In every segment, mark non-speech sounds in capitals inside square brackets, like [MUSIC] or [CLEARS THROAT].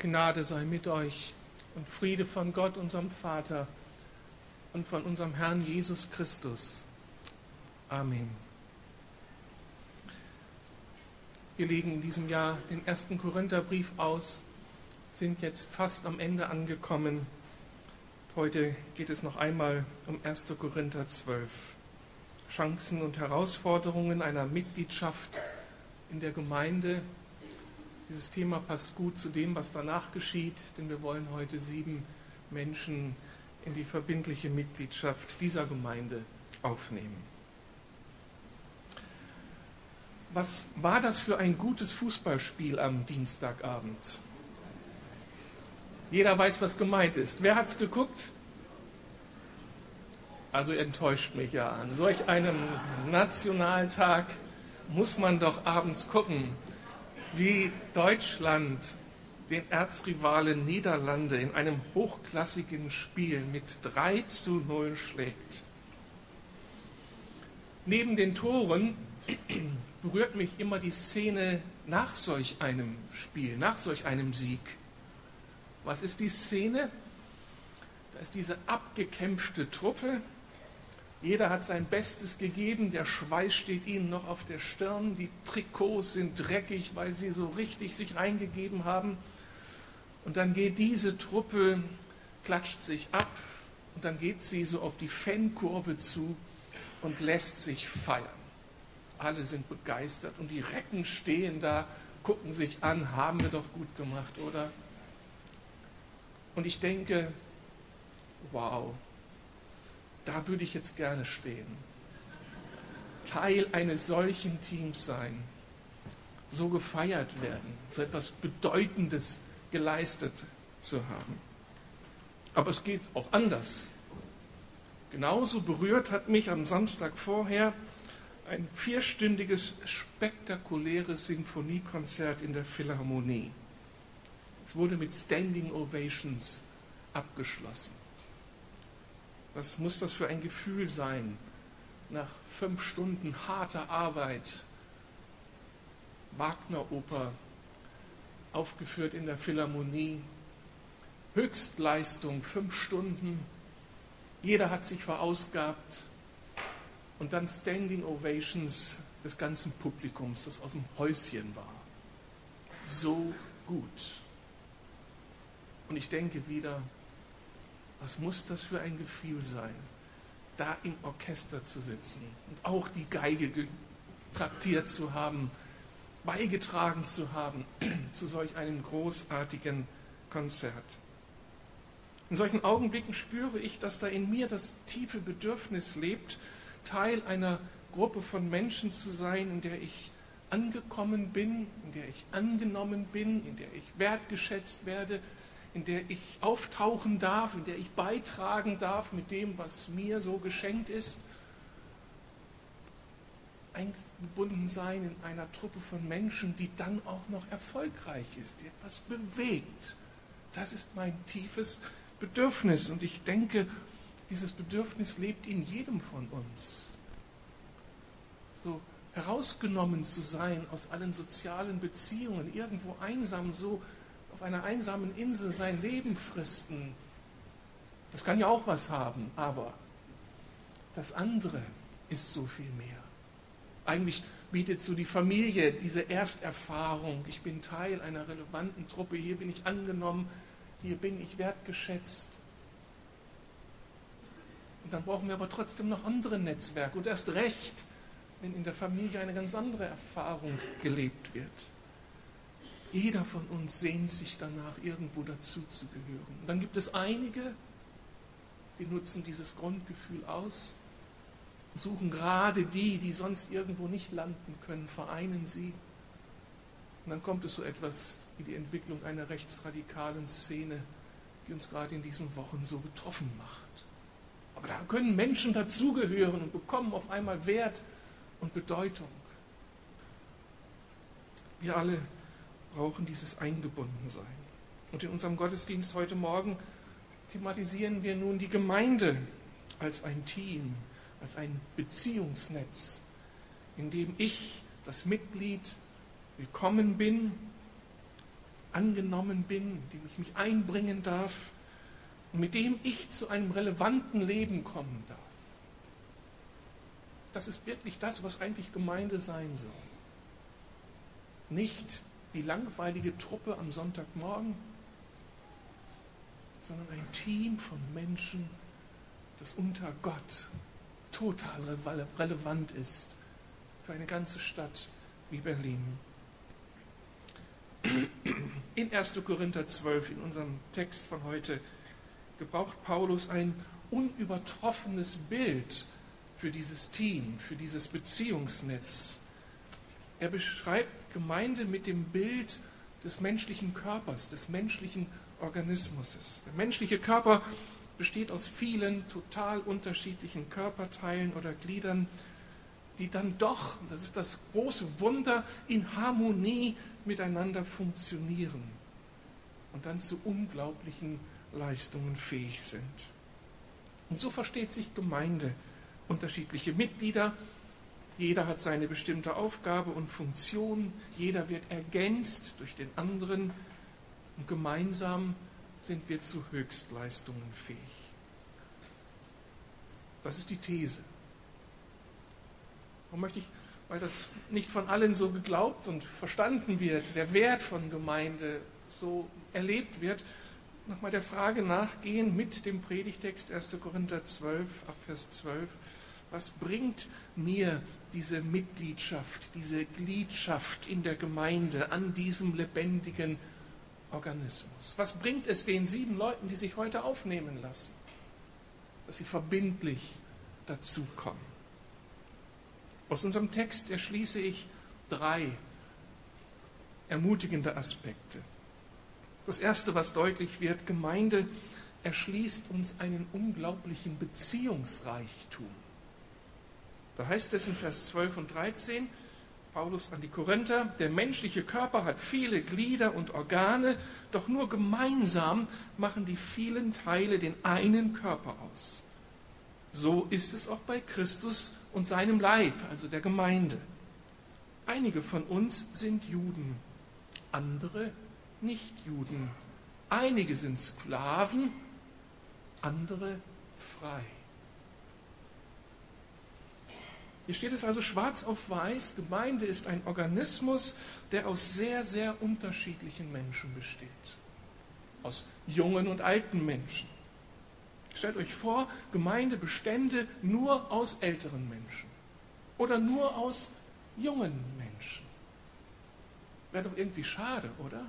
Gnade sei mit euch und Friede von Gott, unserem Vater und von unserem Herrn Jesus Christus. Amen. Wir legen in diesem Jahr den ersten Korintherbrief aus, sind jetzt fast am Ende angekommen. Heute geht es noch einmal um 1. Korinther 12. Chancen und Herausforderungen einer Mitgliedschaft in der Gemeinde dieses Thema passt gut zu dem, was danach geschieht, denn wir wollen heute sieben Menschen in die verbindliche Mitgliedschaft dieser Gemeinde aufnehmen. Was war das für ein gutes Fußballspiel am Dienstagabend? Jeder weiß, was gemeint ist. Wer hat es geguckt? Also enttäuscht mich ja an. Solch einem Nationaltag muss man doch abends gucken wie Deutschland den Erzrivalen Niederlande in einem hochklassigen Spiel mit 3 zu 0 schlägt. Neben den Toren [CLEARS THROAT] berührt mich immer die Szene nach solch einem Spiel, nach solch einem Sieg. Was ist die Szene? Da ist diese abgekämpfte Truppe, jeder hat sein Bestes gegeben, der Schweiß steht ihnen noch auf der Stirn, die Trikots sind dreckig, weil sie so richtig sich reingegeben haben. Und dann geht diese Truppe, klatscht sich ab und dann geht sie so auf die Fankurve zu und lässt sich feiern. Alle sind begeistert und die Recken stehen da, gucken sich an, haben wir doch gut gemacht, oder? Und ich denke, wow, da würde ich jetzt gerne stehen. Teil eines solchen Teams sein, so gefeiert werden, so etwas Bedeutendes geleistet zu haben. Aber es geht auch anders. Genauso berührt hat mich am Samstag vorher ein vierstündiges, spektakuläres Sinfoniekonzert in der Philharmonie. Es wurde mit Standing Ovations abgeschlossen. Was muss das für ein Gefühl sein, nach fünf Stunden harter Arbeit, Wagner-Oper, aufgeführt in der Philharmonie, Höchstleistung, fünf Stunden, jeder hat sich verausgabt und dann Standing Ovations des ganzen Publikums, das aus dem Häuschen war. So gut. Und ich denke wieder, was muss das für ein Gefühl sein, da im Orchester zu sitzen und auch die Geige traktiert zu haben, beigetragen zu haben [CLEARS THROAT] zu solch einem großartigen Konzert. In solchen Augenblicken spüre ich, dass da in mir das tiefe Bedürfnis lebt, Teil einer Gruppe von Menschen zu sein, in der ich angekommen bin, in der ich angenommen bin, in der ich wertgeschätzt werde, in der ich auftauchen darf, in der ich beitragen darf mit dem, was mir so geschenkt ist. Eingebunden sein in einer Truppe von Menschen, die dann auch noch erfolgreich ist, die etwas bewegt. Das ist mein tiefes Bedürfnis. Und ich denke, dieses Bedürfnis lebt in jedem von uns. So herausgenommen zu sein aus allen sozialen Beziehungen, irgendwo einsam, so auf einer einsamen Insel sein Leben fristen, das kann ja auch was haben, aber das andere ist so viel mehr. Eigentlich bietet so die Familie diese Ersterfahrung. Ich bin Teil einer relevanten Truppe, hier bin ich angenommen, hier bin ich wertgeschätzt. Und dann brauchen wir aber trotzdem noch andere Netzwerke und erst recht, wenn in der Familie eine ganz andere Erfahrung gelebt wird. Jeder von uns sehnt sich danach, irgendwo dazu zu gehören. Und dann gibt es einige, die nutzen dieses Grundgefühl aus und suchen gerade die, die sonst irgendwo nicht landen können, vereinen sie. Und dann kommt es so etwas wie die Entwicklung einer rechtsradikalen Szene, die uns gerade in diesen Wochen so betroffen macht. Aber da können Menschen dazugehören und bekommen auf einmal Wert und Bedeutung. Wir alle brauchen dieses Eingebundensein. Und in unserem Gottesdienst heute Morgen thematisieren wir nun die Gemeinde als ein Team, als ein Beziehungsnetz, in dem ich, das Mitglied, willkommen bin, angenommen bin, in dem ich mich einbringen darf und mit dem ich zu einem relevanten Leben kommen darf. Das ist wirklich das, was eigentlich Gemeinde sein soll. Nicht die langweilige Truppe am Sonntagmorgen, sondern ein Team von Menschen, das unter Gott total relevant ist für eine ganze Stadt wie Berlin. In 1. Korinther 12, in unserem Text von heute, gebraucht Paulus ein unübertroffenes Bild für dieses Team, für dieses Beziehungsnetz. Er beschreibt Gemeinde mit dem Bild des menschlichen Körpers, des menschlichen Organismus. Der menschliche Körper besteht aus vielen total unterschiedlichen Körperteilen oder Gliedern, die dann doch, das ist das große Wunder, in Harmonie miteinander funktionieren und dann zu unglaublichen Leistungen fähig sind. Und so versteht sich Gemeinde. Unterschiedliche Mitglieder, jeder hat seine bestimmte Aufgabe und Funktion, jeder wird ergänzt durch den anderen und gemeinsam sind wir zu Höchstleistungen fähig. Das ist die These. Und möchte ich, weil das nicht von allen so geglaubt und verstanden wird, der Wert von Gemeinde so erlebt wird, nochmal der Frage nachgehen mit dem Predigtext 1. Korinther 12, Abvers 12. Was bringt mir diese Mitgliedschaft, diese Gliedschaft in der Gemeinde an diesem lebendigen Organismus? Was bringt es den sieben Leuten, die sich heute aufnehmen lassen, dass sie verbindlich dazukommen? Aus unserem Text erschließe ich drei ermutigende Aspekte. Das Erste, was deutlich wird, Gemeinde erschließt uns einen unglaublichen Beziehungsreichtum. Da heißt es in Vers 12 und 13, Paulus an die Korinther, der menschliche Körper hat viele Glieder und Organe, doch nur gemeinsam machen die vielen Teile den einen Körper aus. So ist es auch bei Christus und seinem Leib, also der Gemeinde. Einige von uns sind Juden, andere nicht Juden. Einige sind Sklaven, andere frei. Hier steht es also schwarz auf weiß, Gemeinde ist ein Organismus, der aus sehr, sehr unterschiedlichen Menschen besteht. Aus jungen und alten Menschen. Stellt euch vor, Gemeinde bestände nur aus älteren Menschen oder nur aus jungen Menschen. Wäre doch irgendwie schade, oder?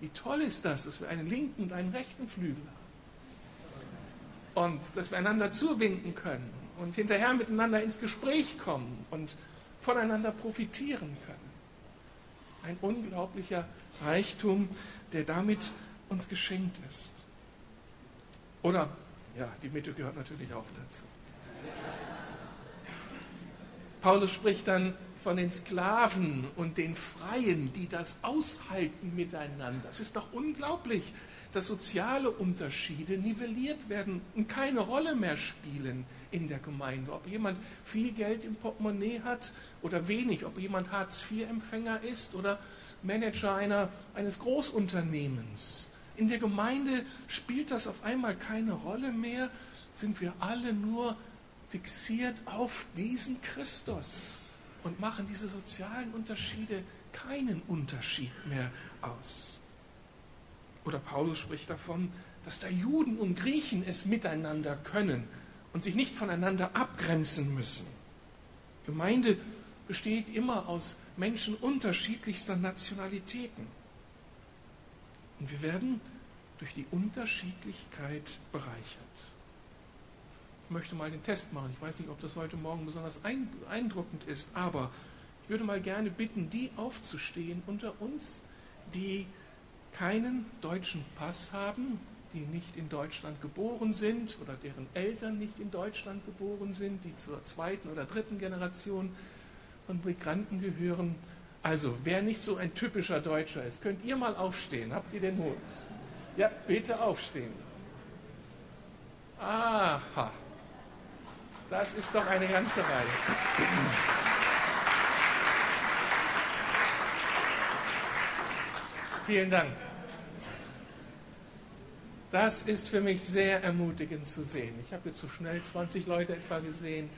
Wie toll ist das, dass wir einen linken und einen rechten Flügel haben. Und dass wir einander zuwinken können und hinterher miteinander ins Gespräch kommen und voneinander profitieren können. Ein unglaublicher Reichtum, der damit uns geschenkt ist. Oder, ja, die Mitte gehört natürlich auch dazu. Paulus spricht dann von den Sklaven und den Freien, die das aushalten miteinander. Das ist doch unglaublich, dass soziale Unterschiede nivelliert werden und keine Rolle mehr spielen in der Gemeinde. Ob jemand viel Geld im Portemonnaie hat oder wenig, ob jemand Hartz-IV-Empfänger ist oder Manager einer, eines Großunternehmens. In der Gemeinde spielt das auf einmal keine Rolle mehr, sind wir alle nur fixiert auf diesen Christus und machen diese sozialen Unterschiede keinen Unterschied mehr aus. Oder Paulus spricht davon, dass da Juden und Griechen es miteinander können und sich nicht voneinander abgrenzen müssen. Gemeinde besteht immer aus Menschen unterschiedlichster Nationalitäten. Und wir werden durch die Unterschiedlichkeit bereichert. Ich möchte mal den Test machen. Ich weiß nicht, ob das heute Morgen besonders eindruckend ist, aber ich würde mal gerne bitten, die aufzustehen unter uns, die keinen deutschen Pass haben, die nicht in Deutschland geboren sind oder deren Eltern nicht in Deutschland geboren sind, die zur zweiten oder dritten Generation von Migranten gehören. Also, wer nicht so ein typischer Deutscher ist, könnt ihr mal aufstehen. Habt ihr den Mut? Ja, bitte aufstehen. Aha, das ist doch eine ganze Reihe. Vielen Dank. Das ist für mich sehr ermutigend zu sehen. Ich habe jetzt so schnell 20 Leute etwa gesehen.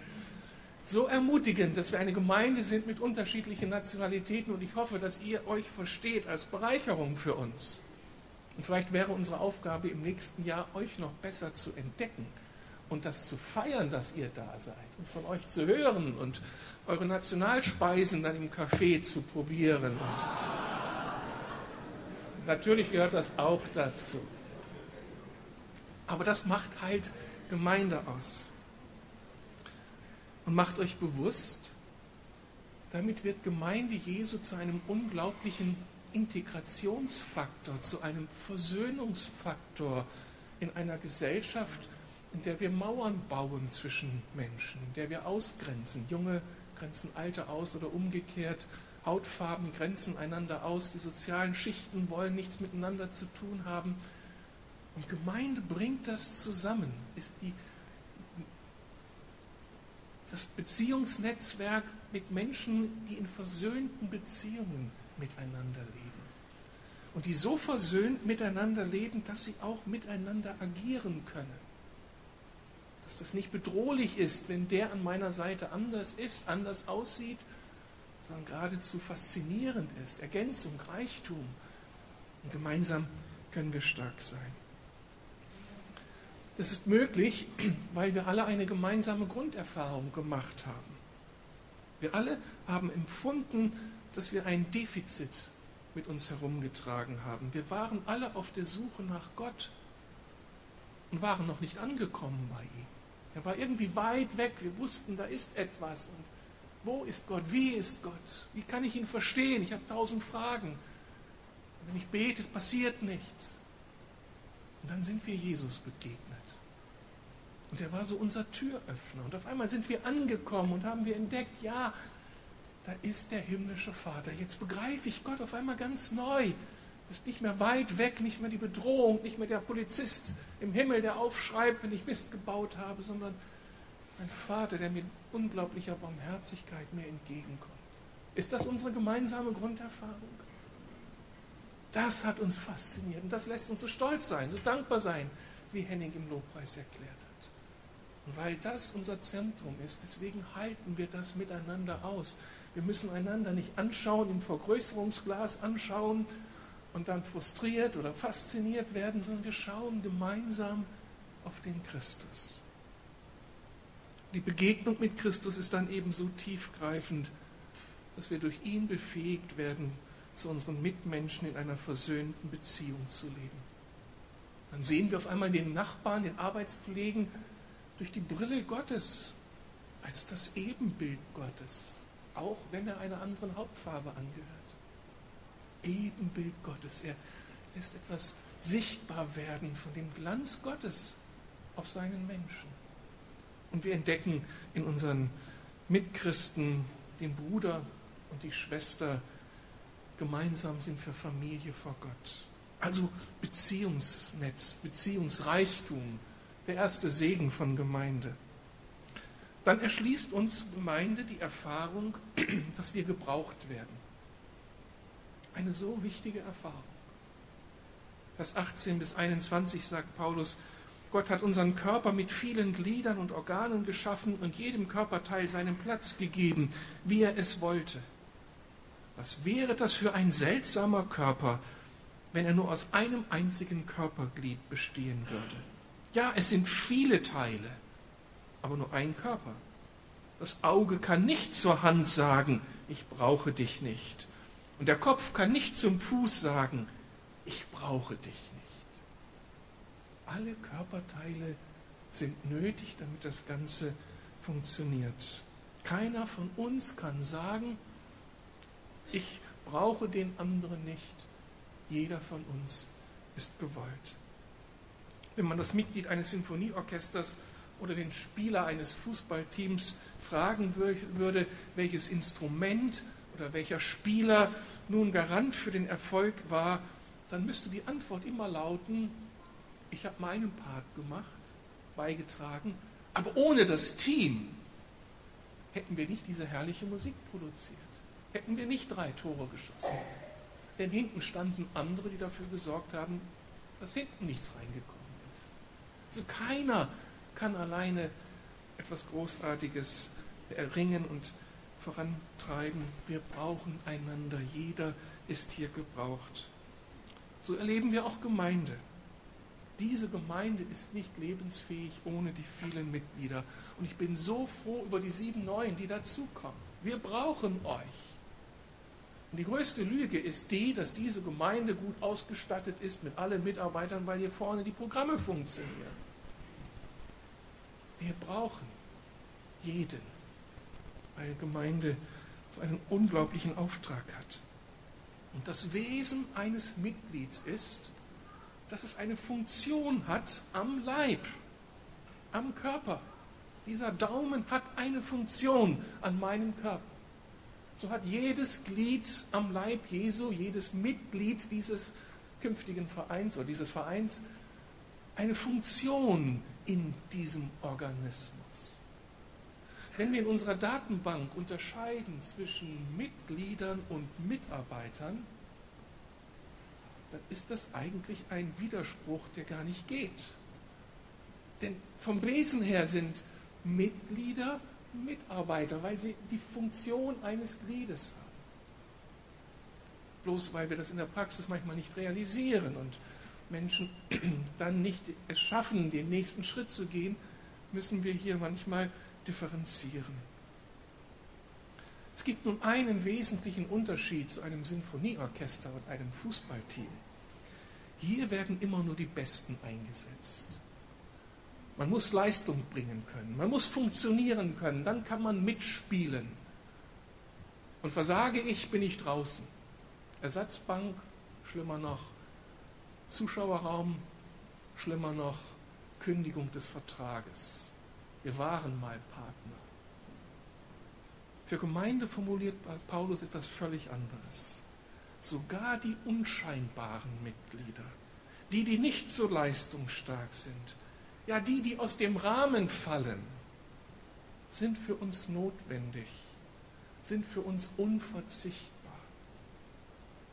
So ermutigend, dass wir eine Gemeinde sind mit unterschiedlichen Nationalitäten und ich hoffe, dass ihr euch versteht als Bereicherung für uns. Und vielleicht wäre unsere Aufgabe im nächsten Jahr, euch noch besser zu entdecken und das zu feiern, dass ihr da seid und von euch zu hören und eure Nationalspeisen dann im Café zu probieren. Und natürlich gehört das auch dazu. Aber das macht halt Gemeinde aus. Und macht euch bewusst, damit wird Gemeinde Jesu zu einem unglaublichen Integrationsfaktor, zu einem Versöhnungsfaktor in einer Gesellschaft, in der wir Mauern bauen zwischen Menschen, in der wir ausgrenzen. Junge grenzen Alte aus oder umgekehrt. Hautfarben grenzen einander aus. Die sozialen Schichten wollen nichts miteinander zu tun haben. Und Gemeinde bringt das zusammen, ist die, das Beziehungsnetzwerk mit Menschen, die in versöhnten Beziehungen miteinander leben. Und die so versöhnt miteinander leben, dass sie auch miteinander agieren können. Dass das nicht bedrohlich ist, wenn der an meiner Seite anders ist, anders aussieht, sondern geradezu faszinierend ist. Ergänzung, Reichtum. Und gemeinsam können wir stark sein. Das ist möglich, [CLEARS THROAT] weil wir alle eine gemeinsame Grunderfahrung gemacht haben. Wir alle haben empfunden, dass wir ein Defizit mit uns herumgetragen haben. Wir waren alle auf der Suche nach Gott und waren noch nicht angekommen bei ihm. Er war irgendwie weit weg. Wir wussten, da ist etwas. Und wo ist Gott? Wie ist Gott? Wie kann ich ihn verstehen? Ich habe tausend Fragen. wenn ich bete, passiert nichts. Und dann sind wir Jesus begegnet. Und er war so unser Türöffner. Und auf einmal sind wir angekommen und haben wir entdeckt, ja, da ist der himmlische Vater. Jetzt begreife ich Gott auf einmal ganz neu. Ist nicht mehr weit weg, nicht mehr die Bedrohung, nicht mehr der Polizist im Himmel, der aufschreibt, wenn ich Mist gebaut habe, sondern ein Vater, der mit unglaublicher Barmherzigkeit mir entgegenkommt. Ist das unsere gemeinsame Grunderfahrung? Das hat uns fasziniert und das lässt uns so stolz sein, so dankbar sein, wie Henning im Lobpreis erklärt hat. Weil das unser Zentrum ist, deswegen halten wir das miteinander aus. Wir müssen einander nicht anschauen, im Vergrößerungsglas anschauen und dann frustriert oder fasziniert werden, sondern wir schauen gemeinsam auf den Christus. Die Begegnung mit Christus ist dann eben so tiefgreifend, dass wir durch ihn befähigt werden, zu unseren Mitmenschen in einer versöhnten Beziehung zu leben. Dann sehen wir auf einmal den Nachbarn, den Arbeitskollegen durch die Brille Gottes als das Ebenbild Gottes, auch wenn er einer anderen Hauptfarbe angehört. Ebenbild Gottes. Er lässt etwas sichtbar werden von dem Glanz Gottes auf seinen Menschen. Und wir entdecken in unseren Mitchristen den Bruder und die Schwester, gemeinsam sind wir Familie vor Gott. Also Beziehungsnetz, Beziehungsreichtum, der erste Segen von Gemeinde. Dann erschließt uns Gemeinde die Erfahrung, [CLEARS THROAT] dass wir gebraucht werden. Eine so wichtige Erfahrung. Vers 18 bis 21 sagt Paulus, Gott hat unseren Körper mit vielen Gliedern und Organen geschaffen und jedem Körperteil seinen Platz gegeben, wie er es wollte. Was wäre das für ein seltsamer Körper, wenn er nur aus einem einzigen Körperglied bestehen würde? Ja, es sind viele Teile, aber nur ein Körper. Das Auge kann nicht zur Hand sagen, ich brauche dich nicht. Und der Kopf kann nicht zum Fuß sagen, ich brauche dich nicht. Alle Körperteile sind nötig, damit das Ganze funktioniert. Keiner von uns kann sagen, ich brauche den anderen nicht. Jeder von uns ist gewollt. Wenn man das Mitglied eines Sinfonieorchesters oder den Spieler eines Fußballteams fragen würde, welches Instrument oder welcher Spieler nun Garant für den Erfolg war, dann müsste die Antwort immer lauten, ich habe meinen Part gemacht, beigetragen, aber ohne das Team hätten wir nicht diese herrliche Musik produziert, hätten wir nicht drei Tore geschossen. Denn hinten standen andere, die dafür gesorgt haben, dass hinten nichts reingekommen ist. Also keiner kann alleine etwas Großartiges erringen und vorantreiben. Wir brauchen einander. Jeder ist hier gebraucht. So erleben wir auch Gemeinde. Diese Gemeinde ist nicht lebensfähig ohne die vielen Mitglieder. Und ich bin so froh über die sieben neuen, die dazukommen. Wir brauchen euch. Und die größte Lüge ist die, dass diese Gemeinde gut ausgestattet ist mit allen Mitarbeitern, weil hier vorne die Programme funktionieren. Wir brauchen jeden, weil Gemeinde so einen unglaublichen Auftrag hat. Und das Wesen eines Mitglieds ist, dass es eine Funktion hat am Leib, am Körper. Dieser Daumen hat eine Funktion an meinem Körper. So hat jedes Glied am Leib Jesu, jedes Mitglied dieses künftigen Vereins oder dieses Vereins eine Funktion in diesem Organismus. Wenn wir in unserer Datenbank unterscheiden zwischen Mitgliedern und Mitarbeitern, dann ist das eigentlich ein Widerspruch, der gar nicht geht. Denn vom Wesen her sind Mitglieder Mitarbeiter, weil sie die Funktion eines Gliedes haben. Bloß weil wir das in der Praxis manchmal nicht realisieren und Menschen [CLEARS THROAT] dann nicht es schaffen, den nächsten Schritt zu gehen, müssen wir hier manchmal differenzieren. Es gibt nun einen wesentlichen Unterschied zu einem Sinfonieorchester und einem Fußballteam. Hier werden immer nur die Besten eingesetzt. Man muss Leistung bringen können, man muss funktionieren können, dann kann man mitspielen. Und versage ich, bin ich draußen. Ersatzbank, schlimmer noch. Zuschauerraum, schlimmer noch. Kündigung des Vertrages. Wir waren mal Partner. Für Gemeinde formuliert Paulus etwas völlig anderes. Sogar die unscheinbaren Mitglieder, die, die nicht so leistungsstark sind, ja die, die aus dem Rahmen fallen, sind für uns notwendig, sind für uns unverzichtbar.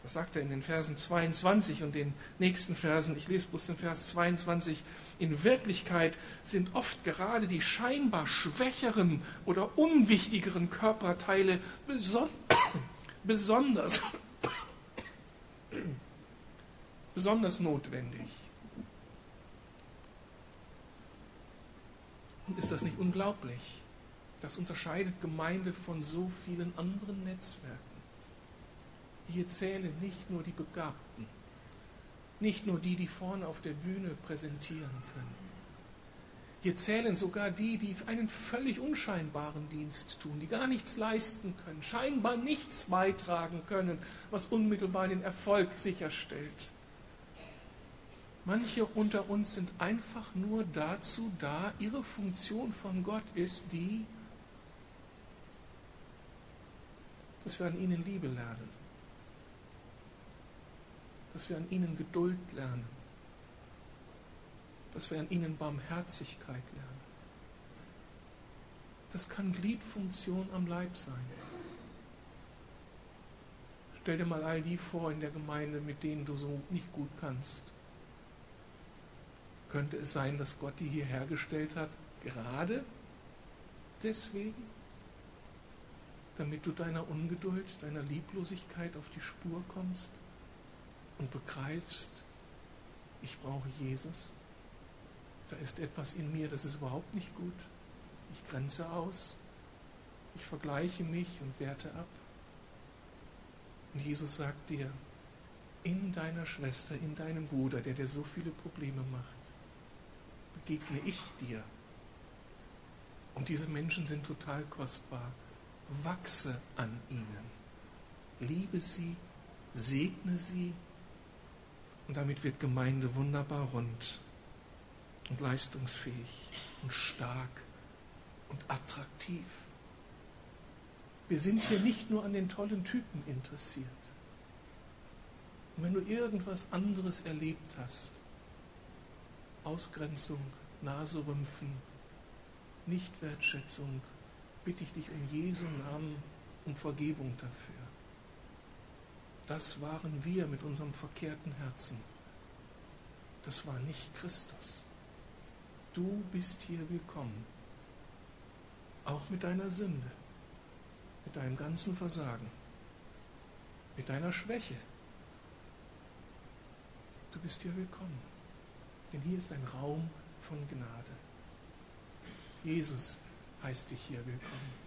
Das sagt er in den Versen 22 und den nächsten Versen. Ich lese bloß den Vers 22. In Wirklichkeit sind oft gerade die scheinbar schwächeren oder unwichtigeren Körperteile beson [COUGHS] besonders, [COUGHS] besonders notwendig. Und ist das nicht unglaublich? Das unterscheidet Gemeinde von so vielen anderen Netzwerken. Hier zählen nicht nur die Begabten, nicht nur die, die vorne auf der Bühne präsentieren können. Hier zählen sogar die, die einen völlig unscheinbaren Dienst tun, die gar nichts leisten können, scheinbar nichts beitragen können, was unmittelbar den Erfolg sicherstellt. Manche unter uns sind einfach nur dazu da, ihre Funktion von Gott ist die, dass wir an ihnen Liebe lernen dass wir an ihnen Geduld lernen, dass wir an ihnen Barmherzigkeit lernen. Das kann Gliedfunktion am Leib sein. Stell dir mal all die vor in der Gemeinde, mit denen du so nicht gut kannst. Könnte es sein, dass Gott die hier hergestellt hat, gerade deswegen? Damit du deiner Ungeduld, deiner Lieblosigkeit auf die Spur kommst? Und begreifst, ich brauche Jesus, da ist etwas in mir, das ist überhaupt nicht gut. Ich grenze aus, ich vergleiche mich und werte ab. Und Jesus sagt dir, in deiner Schwester, in deinem Bruder, der dir so viele Probleme macht, begegne ich dir. Und diese Menschen sind total kostbar. Wachse an ihnen. Liebe sie, segne sie, und damit wird Gemeinde wunderbar rund und leistungsfähig und stark und attraktiv. Wir sind hier nicht nur an den tollen Typen interessiert. Und wenn du irgendwas anderes erlebt hast, Ausgrenzung, Naserümpfen, Nichtwertschätzung, bitte ich dich um Jesu Namen um Vergebung dafür. Das waren wir mit unserem verkehrten Herzen. Das war nicht Christus. Du bist hier willkommen. Auch mit deiner Sünde, mit deinem ganzen Versagen, mit deiner Schwäche. Du bist hier willkommen. Denn hier ist ein Raum von Gnade. Jesus heißt dich hier willkommen.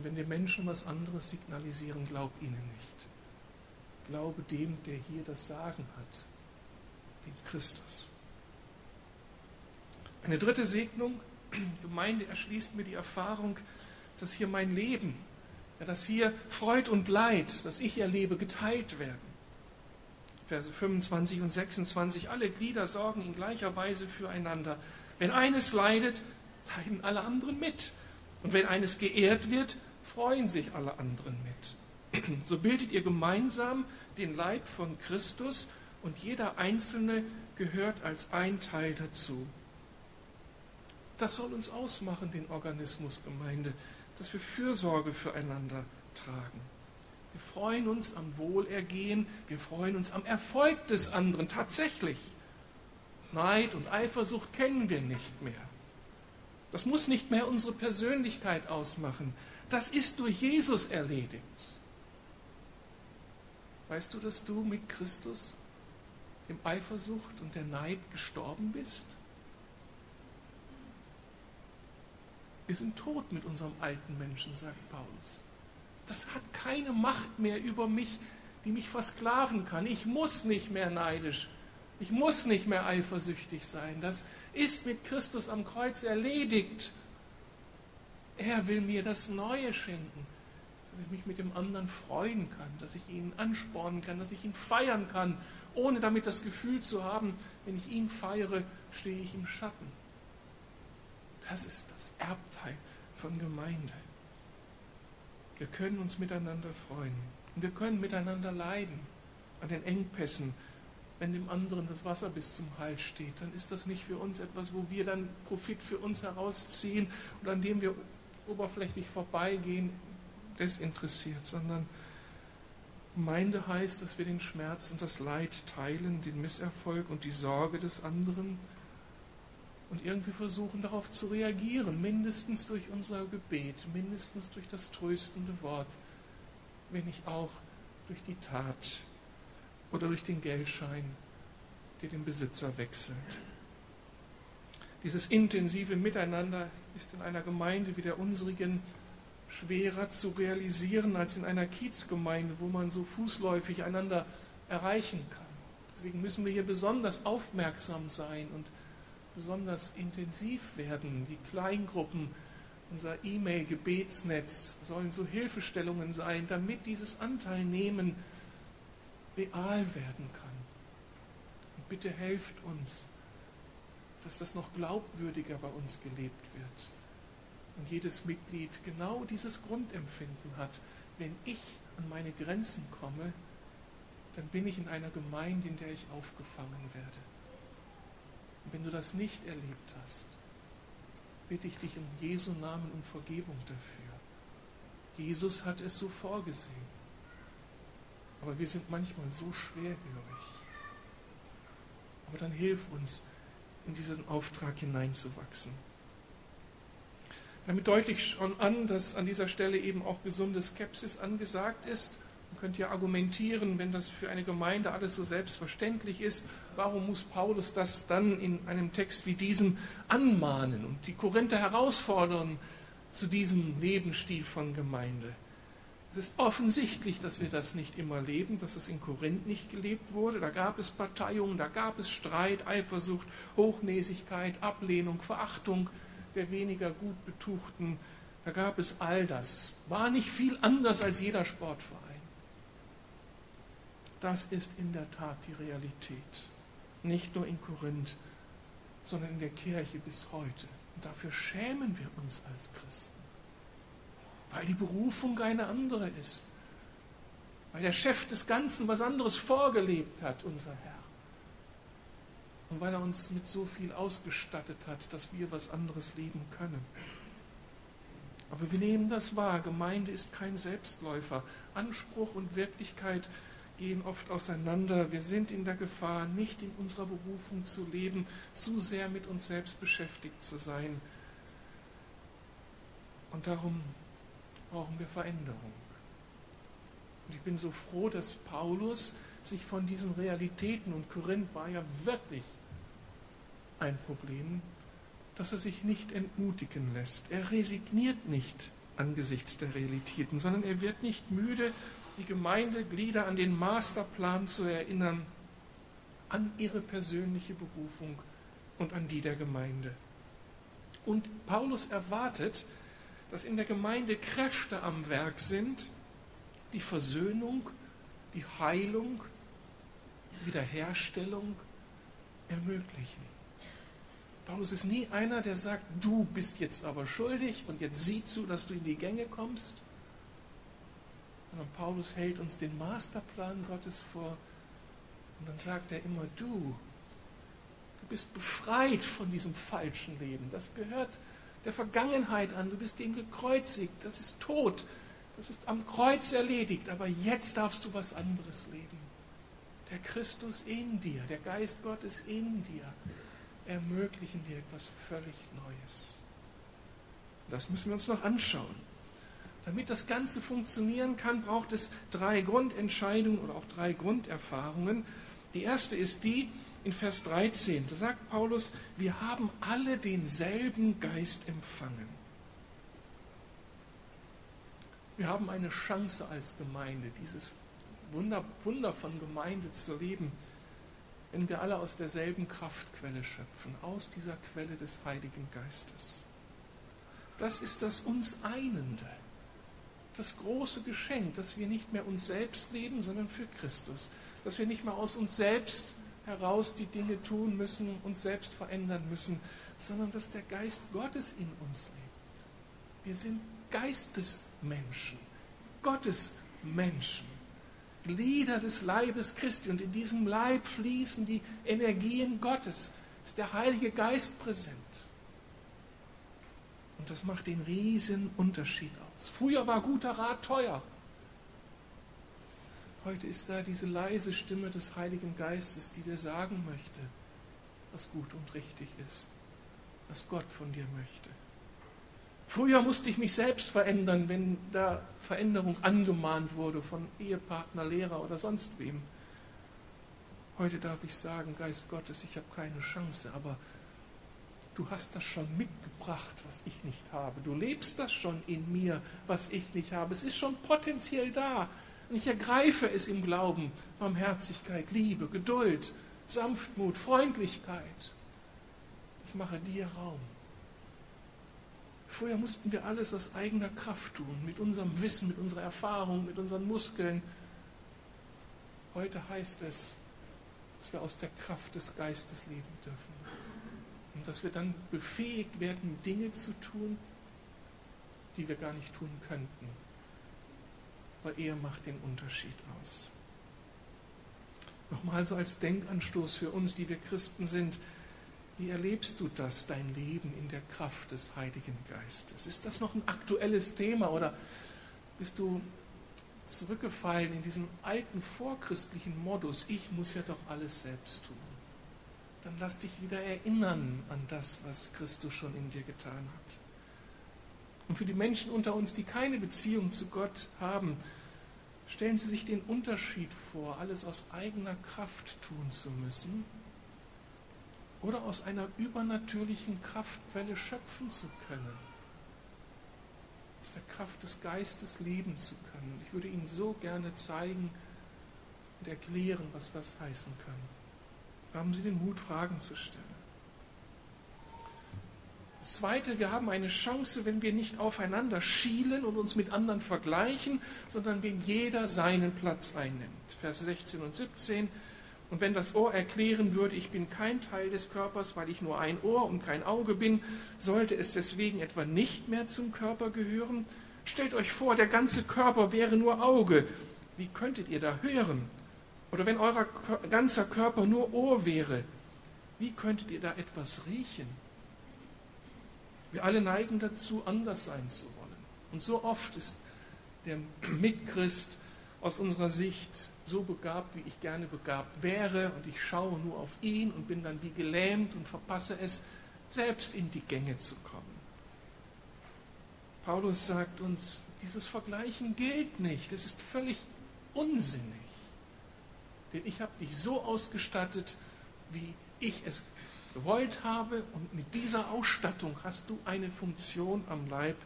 Und wenn dir Menschen was anderes signalisieren, glaub ihnen nicht. Glaube dem, der hier das Sagen hat, dem Christus. Eine dritte Segnung, Gemeinde erschließt mir die Erfahrung, dass hier mein Leben, ja, dass hier Freud und Leid, das ich erlebe, geteilt werden. Verse 25 und 26, alle Glieder sorgen in gleicher Weise füreinander. Wenn eines leidet, leiden alle anderen mit. Und wenn eines geehrt wird, freuen sich alle anderen mit. [CLEARS THROAT] So bildet ihr gemeinsam den Leib von Christus und jeder Einzelne gehört als ein Teil dazu. Das soll uns ausmachen, den Organismus Gemeinde, dass wir Fürsorge füreinander tragen. Wir freuen uns am Wohlergehen, wir freuen uns am Erfolg des anderen tatsächlich. Neid und Eifersucht kennen wir nicht mehr. Das muss nicht mehr unsere Persönlichkeit ausmachen. Das ist durch Jesus erledigt. Weißt du, dass du mit Christus dem Eifersucht und der Neid gestorben bist? Wir sind tot mit unserem alten Menschen, sagt Paulus. Das hat keine Macht mehr über mich, die mich versklaven kann. Ich muss nicht mehr neidisch ich muss nicht mehr eifersüchtig sein. Das ist mit Christus am Kreuz erledigt. Er will mir das Neue schenken, dass ich mich mit dem anderen freuen kann, dass ich ihn anspornen kann, dass ich ihn feiern kann, ohne damit das Gefühl zu haben, wenn ich ihn feiere, stehe ich im Schatten. Das ist das Erbteil von Gemeinde. Wir können uns miteinander freuen und wir können miteinander leiden an den Engpässen, wenn dem anderen das Wasser bis zum Hals steht, dann ist das nicht für uns etwas, wo wir dann Profit für uns herausziehen und an dem wir oberflächlich vorbeigehen, desinteressiert, sondern Gemeinde heißt, dass wir den Schmerz und das Leid teilen, den Misserfolg und die Sorge des anderen und irgendwie versuchen darauf zu reagieren, mindestens durch unser Gebet, mindestens durch das tröstende Wort, wenn nicht auch durch die Tat oder durch den Geldschein, der den Besitzer wechselt. Dieses intensive Miteinander ist in einer Gemeinde wie der unsrigen schwerer zu realisieren als in einer Kiezgemeinde, wo man so fußläufig einander erreichen kann. Deswegen müssen wir hier besonders aufmerksam sein und besonders intensiv werden. Die Kleingruppen, unser E-Mail-Gebetsnetz sollen so Hilfestellungen sein, damit dieses Anteilnehmen real werden kann. Und bitte helft uns, dass das noch glaubwürdiger bei uns gelebt wird. Und jedes Mitglied genau dieses Grundempfinden hat. Wenn ich an meine Grenzen komme, dann bin ich in einer Gemeinde, in der ich aufgefangen werde. Und wenn du das nicht erlebt hast, bitte ich dich in Jesu Namen um Vergebung dafür. Jesus hat es so vorgesehen. Aber wir sind manchmal so schwerhörig. Aber dann hilf uns, in diesen Auftrag hineinzuwachsen. Damit deutlich schon an, dass an dieser Stelle eben auch gesunde Skepsis angesagt ist. Man könnte ja argumentieren, wenn das für eine Gemeinde alles so selbstverständlich ist, warum muss Paulus das dann in einem Text wie diesem anmahnen und die Korinther herausfordern zu diesem Lebensstil von Gemeinde? Es ist offensichtlich, dass wir das nicht immer leben, dass es in Korinth nicht gelebt wurde. Da gab es Parteiungen, da gab es Streit, Eifersucht, Hochnäsigkeit, Ablehnung, Verachtung der weniger gut betuchten. Da gab es all das. War nicht viel anders als jeder Sportverein. Das ist in der Tat die Realität. Nicht nur in Korinth, sondern in der Kirche bis heute. Und dafür schämen wir uns als Christen weil die Berufung eine andere ist, weil der Chef des Ganzen was anderes vorgelebt hat, unser Herr. Und weil er uns mit so viel ausgestattet hat, dass wir was anderes leben können. Aber wir nehmen das wahr. Gemeinde ist kein Selbstläufer. Anspruch und Wirklichkeit gehen oft auseinander. Wir sind in der Gefahr, nicht in unserer Berufung zu leben, zu sehr mit uns selbst beschäftigt zu sein. Und darum brauchen wir Veränderung. Und ich bin so froh, dass Paulus sich von diesen Realitäten, und Korinth war ja wirklich ein Problem, dass er sich nicht entmutigen lässt. Er resigniert nicht angesichts der Realitäten, sondern er wird nicht müde, die Gemeindeglieder an den Masterplan zu erinnern, an ihre persönliche Berufung und an die der Gemeinde. Und Paulus erwartet, dass in der Gemeinde Kräfte am Werk sind, die Versöhnung, die Heilung, Wiederherstellung ermöglichen. Paulus ist nie einer, der sagt, du bist jetzt aber schuldig und jetzt sieh zu, dass du in die Gänge kommst. Sondern Paulus hält uns den Masterplan Gottes vor und dann sagt er immer, du, du bist befreit von diesem falschen Leben. Das gehört der Vergangenheit an. Du bist ihm gekreuzigt. Das ist tot. Das ist am Kreuz erledigt. Aber jetzt darfst du was anderes leben. Der Christus in dir, der Geist Gottes in dir ermöglichen dir etwas völlig Neues. Das müssen wir uns noch anschauen. Damit das Ganze funktionieren kann, braucht es drei Grundentscheidungen oder auch drei Grunderfahrungen. Die erste ist die in Vers 13. Da sagt Paulus, wir haben alle denselben Geist empfangen. Wir haben eine Chance als Gemeinde, dieses Wunder, Wunder von Gemeinde zu leben wenn wir alle aus derselben Kraftquelle schöpfen, aus dieser Quelle des Heiligen Geistes. Das ist das uns Einende, das große Geschenk, dass wir nicht mehr uns selbst leben, sondern für Christus, dass wir nicht mehr aus uns selbst heraus die Dinge tun müssen, uns selbst verändern müssen, sondern dass der Geist Gottes in uns lebt. Wir sind Geistesmenschen, Gottesmenschen. Glieder des Leibes Christi. Und in diesem Leib fließen die Energien Gottes. Ist der Heilige Geist präsent. Und das macht den riesen Unterschied aus. Früher war guter Rat teuer. Heute ist da diese leise Stimme des Heiligen Geistes, die dir sagen möchte, was gut und richtig ist, was Gott von dir möchte. Früher musste ich mich selbst verändern, wenn da Veränderung angemahnt wurde von Ehepartner, Lehrer oder sonst wem. Heute darf ich sagen, Geist Gottes, ich habe keine Chance, aber du hast das schon mitgebracht, was ich nicht habe. Du lebst das schon in mir, was ich nicht habe. Es ist schon potenziell da. Und ich ergreife es im Glauben. Barmherzigkeit, Liebe, Geduld, Sanftmut, Freundlichkeit. Ich mache dir Raum. Früher mussten wir alles aus eigener Kraft tun, mit unserem Wissen, mit unserer Erfahrung, mit unseren Muskeln. Heute heißt es, dass wir aus der Kraft des Geistes leben dürfen. Und dass wir dann befähigt werden, Dinge zu tun, die wir gar nicht tun könnten. Aber er macht den Unterschied aus. Nochmal so als Denkanstoß für uns, die wir Christen sind. Wie erlebst du das, dein Leben in der Kraft des Heiligen Geistes? Ist das noch ein aktuelles Thema oder bist du zurückgefallen in diesen alten vorchristlichen Modus, ich muss ja doch alles selbst tun? Dann lass dich wieder erinnern an das, was Christus schon in dir getan hat. Und für die Menschen unter uns, die keine Beziehung zu Gott haben, stellen Sie sich den Unterschied vor, alles aus eigener Kraft tun zu müssen oder aus einer übernatürlichen Kraftquelle schöpfen zu können. Aus der Kraft des Geistes leben zu können. Ich würde Ihnen so gerne zeigen und erklären, was das heißen kann. Haben Sie den Mut, Fragen zu stellen. Zweite, wir haben eine Chance, wenn wir nicht aufeinander schielen und uns mit anderen vergleichen, sondern wenn jeder seinen Platz einnimmt. Vers 16 und 17. Und wenn das Ohr erklären würde, ich bin kein Teil des Körpers, weil ich nur ein Ohr und kein Auge bin, sollte es deswegen etwa nicht mehr zum Körper gehören? Stellt euch vor, der ganze Körper wäre nur Auge. Wie könntet ihr da hören? Oder wenn euer ganzer Körper nur Ohr wäre, wie könntet ihr da etwas riechen? Wir alle neigen dazu, anders sein zu wollen. Und so oft ist der Mitchrist aus unserer Sicht so begabt, wie ich gerne begabt wäre, und ich schaue nur auf ihn und bin dann wie gelähmt und verpasse es, selbst in die Gänge zu kommen. Paulus sagt uns, dieses Vergleichen gilt nicht, es ist völlig unsinnig. Denn ich habe dich so ausgestattet, wie ich es gewollt habe, und mit dieser Ausstattung hast du eine Funktion am Leib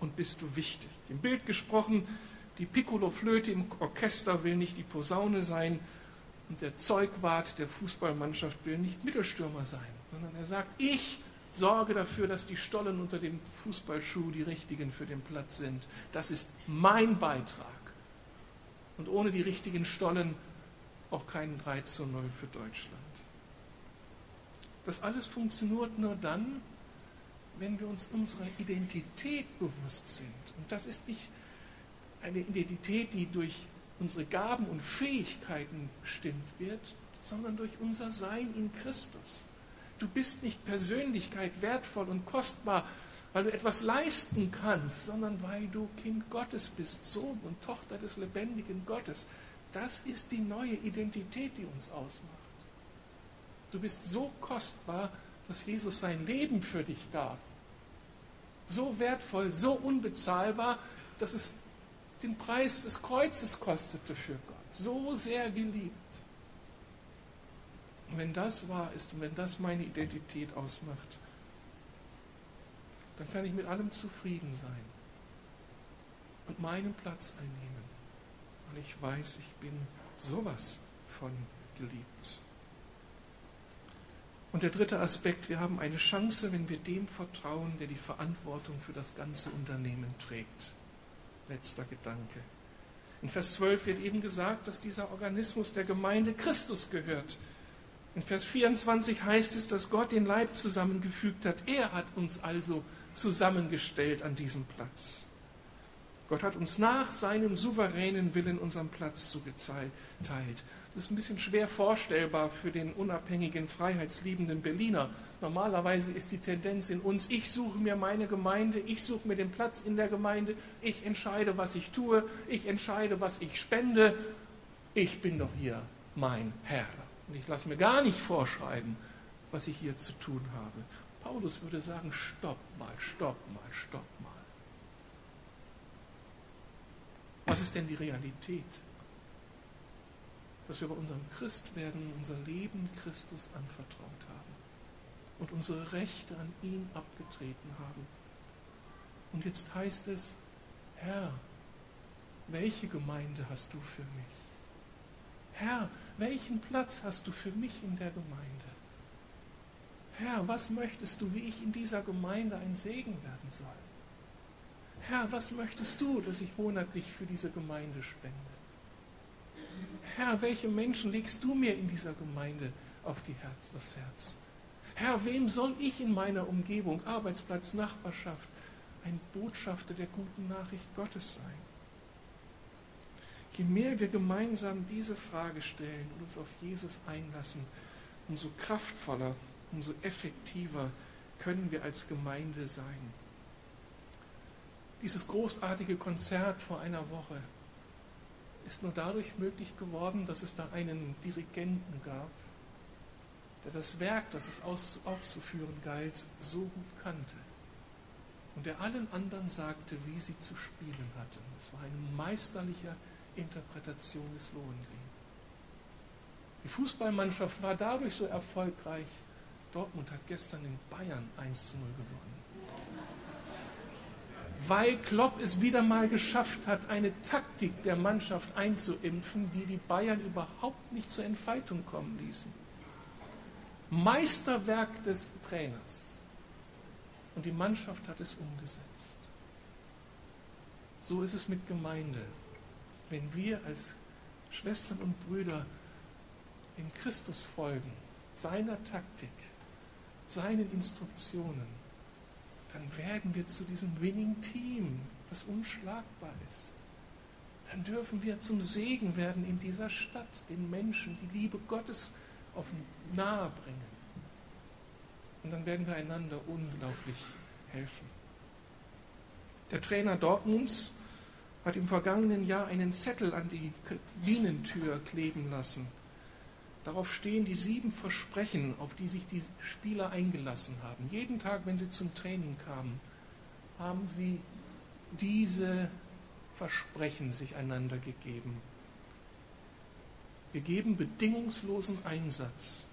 und bist du wichtig. Im Bild gesprochen, die Piccolo-Flöte im Orchester will nicht die Posaune sein und der Zeugwart der Fußballmannschaft will nicht Mittelstürmer sein, sondern er sagt, ich sorge dafür, dass die Stollen unter dem Fußballschuh die richtigen für den Platz sind. Das ist mein Beitrag. Und ohne die richtigen Stollen auch kein 3 zu 0 für Deutschland. Das alles funktioniert nur dann, wenn wir uns unserer Identität bewusst sind. Und das ist nicht eine Identität, die durch unsere Gaben und Fähigkeiten bestimmt wird, sondern durch unser Sein in Christus. Du bist nicht Persönlichkeit wertvoll und kostbar, weil du etwas leisten kannst, sondern weil du Kind Gottes bist, Sohn und Tochter des lebendigen Gottes. Das ist die neue Identität, die uns ausmacht. Du bist so kostbar, dass Jesus sein Leben für dich gab. So wertvoll, so unbezahlbar, dass es den Preis des Kreuzes kostete für Gott. So sehr geliebt. Und wenn das wahr ist und wenn das meine Identität ausmacht, dann kann ich mit allem zufrieden sein und meinen Platz einnehmen. Und ich weiß, ich bin sowas von geliebt. Und der dritte Aspekt, wir haben eine Chance, wenn wir dem vertrauen, der die Verantwortung für das ganze Unternehmen trägt. Letzter Gedanke. In Vers 12 wird eben gesagt, dass dieser Organismus der Gemeinde Christus gehört. In Vers 24 heißt es, dass Gott den Leib zusammengefügt hat. Er hat uns also zusammengestellt an diesem Platz. Gott hat uns nach seinem souveränen Willen unseren Platz zugeteilt. Das ist ein bisschen schwer vorstellbar für den unabhängigen, freiheitsliebenden Berliner. Normalerweise ist die Tendenz in uns, ich suche mir meine Gemeinde, ich suche mir den Platz in der Gemeinde, ich entscheide, was ich tue, ich entscheide, was ich spende. Ich bin doch hier mein Herr. Und ich lasse mir gar nicht vorschreiben, was ich hier zu tun habe. Paulus würde sagen, stopp mal, stopp mal, stopp mal. Was ist denn die Realität? Dass wir bei unserem Christwerden unser Leben Christus anvertraut haben und unsere Rechte an ihn abgetreten haben. Und jetzt heißt es, Herr, welche Gemeinde hast du für mich? Herr, welchen Platz hast du für mich in der Gemeinde? Herr, was möchtest du, wie ich in dieser Gemeinde ein Segen werden soll? Herr, was möchtest du, dass ich monatlich für diese Gemeinde spende? Herr, welche Menschen legst du mir in dieser Gemeinde auf die Herz, das Herz? Herr, wem soll ich in meiner Umgebung, Arbeitsplatz, Nachbarschaft, ein Botschafter der guten Nachricht Gottes sein? Je mehr wir gemeinsam diese Frage stellen und uns auf Jesus einlassen, umso kraftvoller, umso effektiver können wir als Gemeinde sein dieses großartige Konzert vor einer Woche ist nur dadurch möglich geworden, dass es da einen Dirigenten gab, der das Werk, das es auszuführen galt, so gut kannte und der allen anderen sagte, wie sie zu spielen hatten. Es war eine meisterliche Interpretation des Lohengrin. Die Fußballmannschaft war dadurch so erfolgreich. Dortmund hat gestern in Bayern 1 zu 0 gewonnen weil Klopp es wieder mal geschafft hat, eine Taktik der Mannschaft einzuimpfen, die die Bayern überhaupt nicht zur Entfaltung kommen ließen. Meisterwerk des Trainers. Und die Mannschaft hat es umgesetzt. So ist es mit Gemeinde. Wenn wir als Schwestern und Brüder dem Christus folgen, seiner Taktik, seinen Instruktionen, dann werden wir zu diesem Winning Team, das unschlagbar ist. Dann dürfen wir zum Segen werden in dieser Stadt, den Menschen die Liebe Gottes auf nahe bringen. Und dann werden wir einander unglaublich helfen. Der Trainer Dortmunds hat im vergangenen Jahr einen Zettel an die Kabinentür kleben lassen. Darauf stehen die sieben Versprechen, auf die sich die Spieler eingelassen haben. Jeden Tag, wenn sie zum Training kamen, haben sie diese Versprechen sich einander gegeben. Wir geben bedingungslosen Einsatz.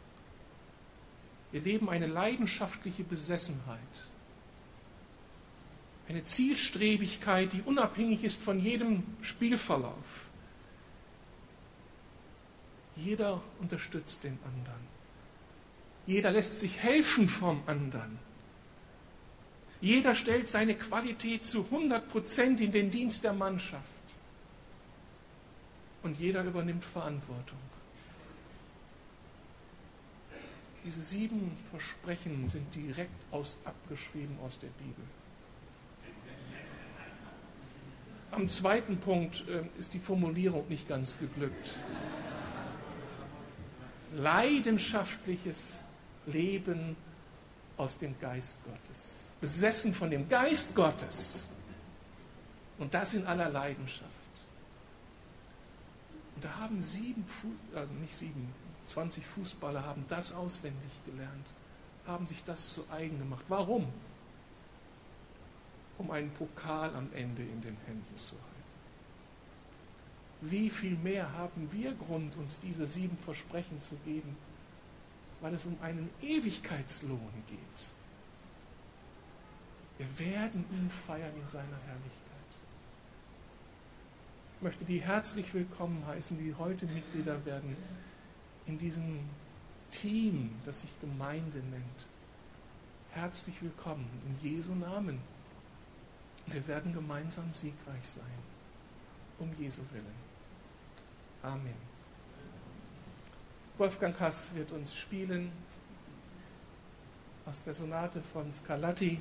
Wir leben eine leidenschaftliche Besessenheit. Eine Zielstrebigkeit, die unabhängig ist von jedem Spielverlauf. Jeder unterstützt den anderen. Jeder lässt sich helfen vom anderen. Jeder stellt seine Qualität zu 100 Prozent in den Dienst der Mannschaft. Und jeder übernimmt Verantwortung. Diese sieben Versprechen sind direkt aus, abgeschrieben aus der Bibel. Am zweiten Punkt äh, ist die Formulierung nicht ganz geglückt. Leidenschaftliches Leben aus dem Geist Gottes. Besessen von dem Geist Gottes. Und das in aller Leidenschaft. Und da haben sieben, also nicht sieben, 20 Fußballer haben das auswendig gelernt, haben sich das zu eigen gemacht. Warum? Um einen Pokal am Ende in den Händen zu halten. Wie viel mehr haben wir Grund, uns diese sieben Versprechen zu geben, weil es um einen Ewigkeitslohn geht. Wir werden ihn feiern in seiner Herrlichkeit. Ich möchte die herzlich willkommen heißen, die heute Mitglieder werden in diesem Team, das sich Gemeinde nennt. Herzlich willkommen in Jesu Namen. Wir werden gemeinsam siegreich sein, um Jesu willen. Amen. Wolfgang Hass wird uns spielen aus der Sonate von Scarlatti.